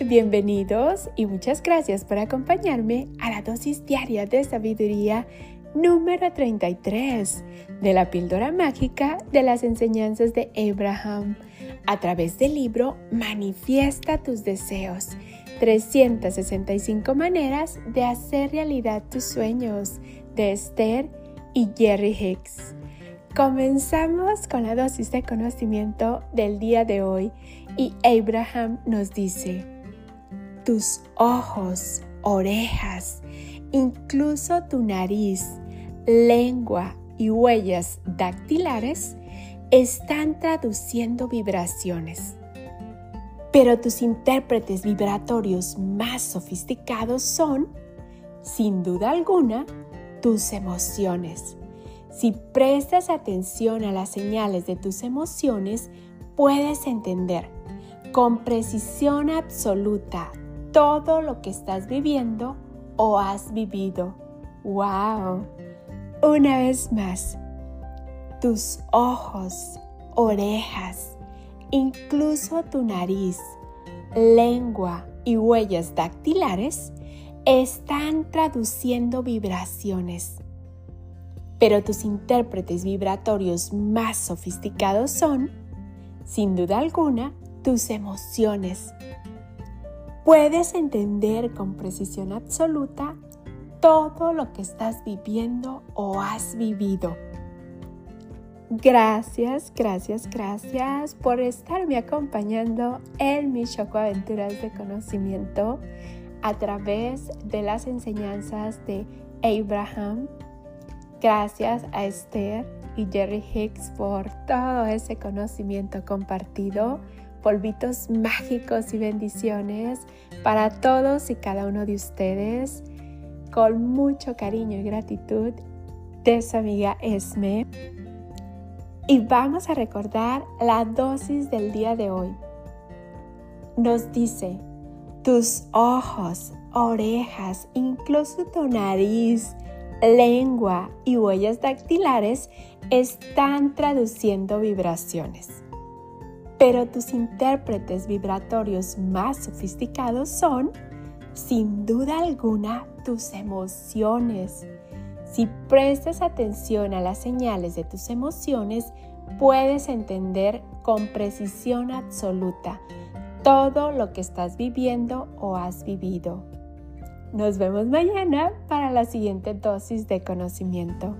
Bienvenidos y muchas gracias por acompañarme a la dosis diaria de sabiduría número 33 de la píldora mágica de las enseñanzas de Abraham a través del libro Manifiesta tus deseos. 365 maneras de hacer realidad tus sueños de Esther y Jerry Hicks. Comenzamos con la dosis de conocimiento del día de hoy y Abraham nos dice, tus ojos, orejas, incluso tu nariz, lengua y huellas dactilares están traduciendo vibraciones. Pero tus intérpretes vibratorios más sofisticados son, sin duda alguna, tus emociones si prestas atención a las señales de tus emociones, puedes entender con precisión absoluta todo lo que estás viviendo o has vivido. ¡Wow! Una vez más, tus ojos, orejas, incluso tu nariz, lengua y huellas dactilares están traduciendo vibraciones pero tus intérpretes vibratorios más sofisticados son, sin duda alguna, tus emociones. Puedes entender con precisión absoluta todo lo que estás viviendo o has vivido. Gracias, gracias, gracias por estarme acompañando en mis Choco Aventuras de Conocimiento a través de las enseñanzas de Abraham Gracias a Esther y Jerry Hicks por todo ese conocimiento compartido, polvitos mágicos y bendiciones para todos y cada uno de ustedes. Con mucho cariño y gratitud de su amiga Esme. Y vamos a recordar la dosis del día de hoy. Nos dice, tus ojos, orejas, incluso tu nariz, lengua y huellas dactilares están traduciendo vibraciones. Pero tus intérpretes vibratorios más sofisticados son, sin duda alguna, tus emociones. Si prestas atención a las señales de tus emociones, puedes entender con precisión absoluta todo lo que estás viviendo o has vivido. Nos vemos mañana para la siguiente dosis de conocimiento.